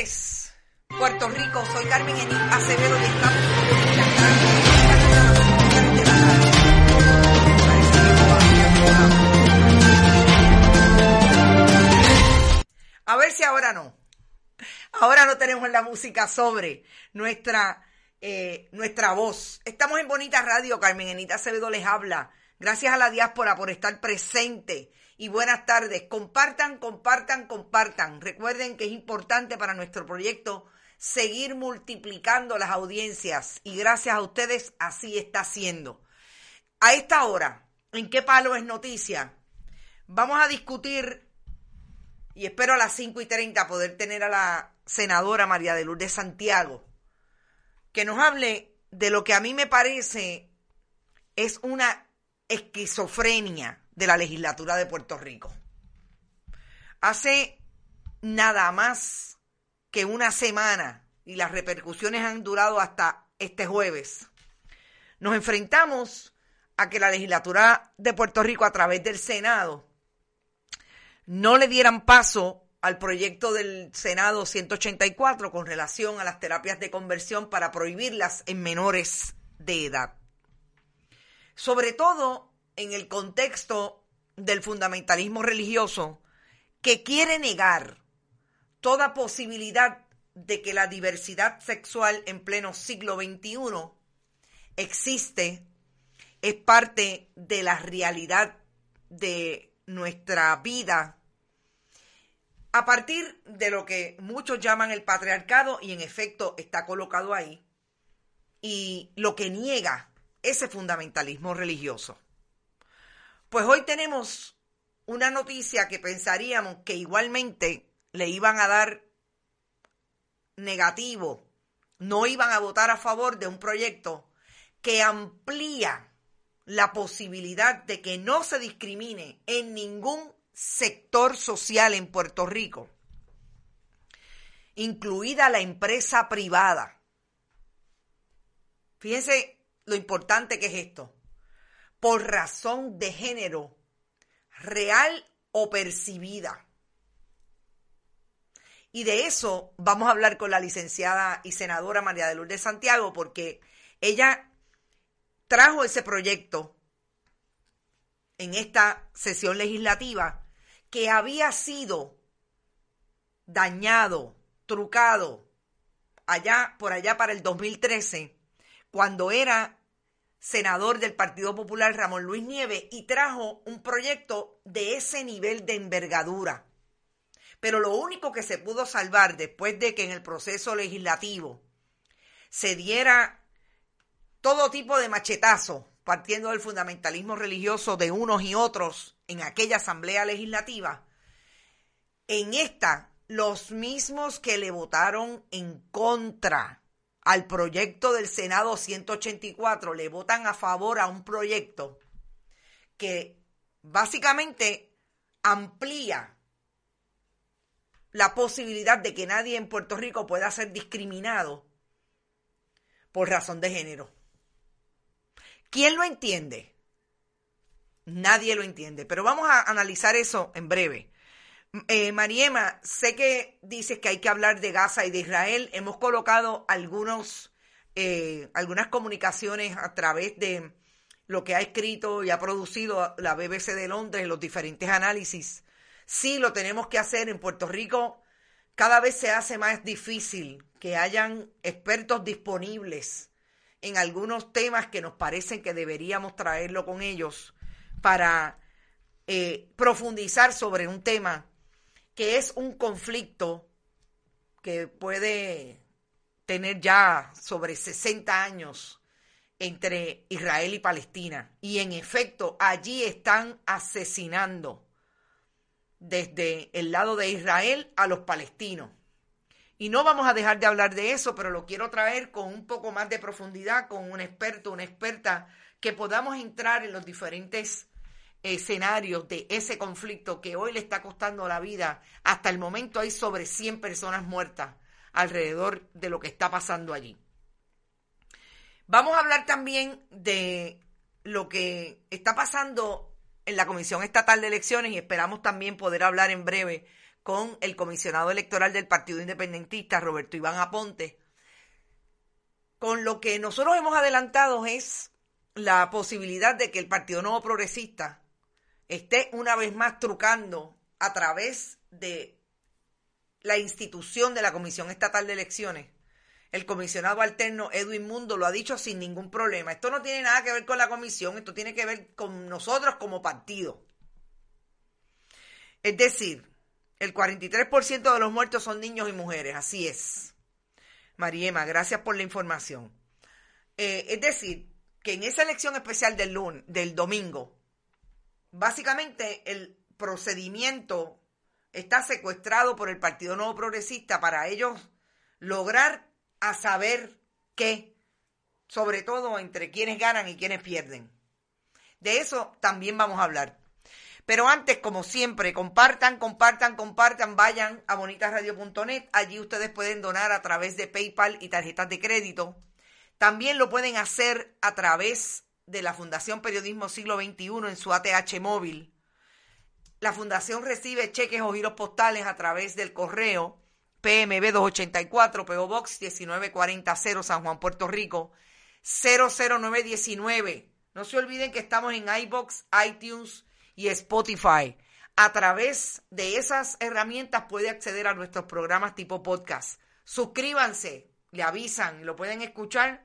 Puerto Rico. Soy Carmen Enid Acevedo y estamos... A ver si ahora no. Ahora no tenemos la música sobre nuestra, eh, nuestra voz. Estamos en Bonita Radio, Carmen Enita Acevedo les habla. Gracias a la diáspora por estar presente y buenas tardes. Compartan, compartan, compartan. Recuerden que es importante para nuestro proyecto seguir multiplicando las audiencias y gracias a ustedes así está siendo. A esta hora, ¿en qué palo es noticia? Vamos a discutir y espero a las 5 y 30 poder tener a la senadora María de Lourdes Santiago, que nos hable de lo que a mí me parece es una esquizofrenia de la legislatura de Puerto Rico. Hace nada más que una semana, y las repercusiones han durado hasta este jueves, nos enfrentamos a que la legislatura de Puerto Rico a través del Senado no le dieran paso al proyecto del Senado 184 con relación a las terapias de conversión para prohibirlas en menores de edad. Sobre todo en el contexto del fundamentalismo religioso que quiere negar toda posibilidad de que la diversidad sexual en pleno siglo XXI existe, es parte de la realidad de nuestra vida a partir de lo que muchos llaman el patriarcado y en efecto está colocado ahí, y lo que niega ese fundamentalismo religioso. Pues hoy tenemos una noticia que pensaríamos que igualmente le iban a dar negativo, no iban a votar a favor de un proyecto que amplía la posibilidad de que no se discrimine en ningún sector social en Puerto Rico, incluida la empresa privada. Fíjense lo importante que es esto. Por razón de género, real o percibida. Y de eso vamos a hablar con la licenciada y senadora María de Lourdes Santiago, porque ella trajo ese proyecto en esta sesión legislativa que había sido dañado, trucado, allá por allá para el 2013, cuando era senador del Partido Popular Ramón Luis Nieves y trajo un proyecto de ese nivel de envergadura. Pero lo único que se pudo salvar después de que en el proceso legislativo se diera todo tipo de machetazo partiendo del fundamentalismo religioso de unos y otros en aquella asamblea legislativa, en esta los mismos que le votaron en contra al proyecto del Senado 184 le votan a favor a un proyecto que básicamente amplía la posibilidad de que nadie en Puerto Rico pueda ser discriminado por razón de género. ¿Quién lo entiende? Nadie lo entiende, pero vamos a analizar eso en breve. Eh, Mariema, sé que dices que hay que hablar de Gaza y de Israel. Hemos colocado algunos, eh, algunas comunicaciones a través de lo que ha escrito y ha producido la BBC de Londres, los diferentes análisis. Sí, lo tenemos que hacer en Puerto Rico. Cada vez se hace más difícil que hayan expertos disponibles en algunos temas que nos parecen que deberíamos traerlo con ellos para eh, profundizar sobre un tema que es un conflicto que puede tener ya sobre 60 años entre Israel y Palestina. Y en efecto, allí están asesinando desde el lado de Israel a los palestinos. Y no vamos a dejar de hablar de eso, pero lo quiero traer con un poco más de profundidad, con un experto, una experta, que podamos entrar en los diferentes escenarios de ese conflicto que hoy le está costando la vida. Hasta el momento hay sobre 100 personas muertas alrededor de lo que está pasando allí. Vamos a hablar también de lo que está pasando en la Comisión Estatal de Elecciones y esperamos también poder hablar en breve con el comisionado electoral del Partido Independentista, Roberto Iván Aponte. Con lo que nosotros hemos adelantado es la posibilidad de que el Partido Nuevo Progresista esté una vez más trucando a través de la institución de la Comisión Estatal de Elecciones, el comisionado alterno Edwin Mundo lo ha dicho sin ningún problema. Esto no tiene nada que ver con la comisión, esto tiene que ver con nosotros como partido. Es decir, el 43% de los muertos son niños y mujeres, así es. Mariema, gracias por la información. Eh, es decir, que en esa elección especial del, lunes, del domingo, básicamente el procedimiento está secuestrado por el Partido Nuevo Progresista para ellos lograr a saber qué, sobre todo entre quienes ganan y quienes pierden. De eso también vamos a hablar. Pero antes, como siempre, compartan, compartan, compartan, vayan a bonitasradio.net. Allí ustedes pueden donar a través de PayPal y tarjetas de crédito. También lo pueden hacer a través de la Fundación Periodismo Siglo XXI en su ATH móvil. La Fundación recibe cheques o giros postales a través del correo PMB 284, PO Box 1940 San Juan, Puerto Rico 00919. No se olviden que estamos en iBox, iTunes y Spotify. A través de esas herramientas puede acceder a nuestros programas tipo podcast. Suscríbanse, le avisan, lo pueden escuchar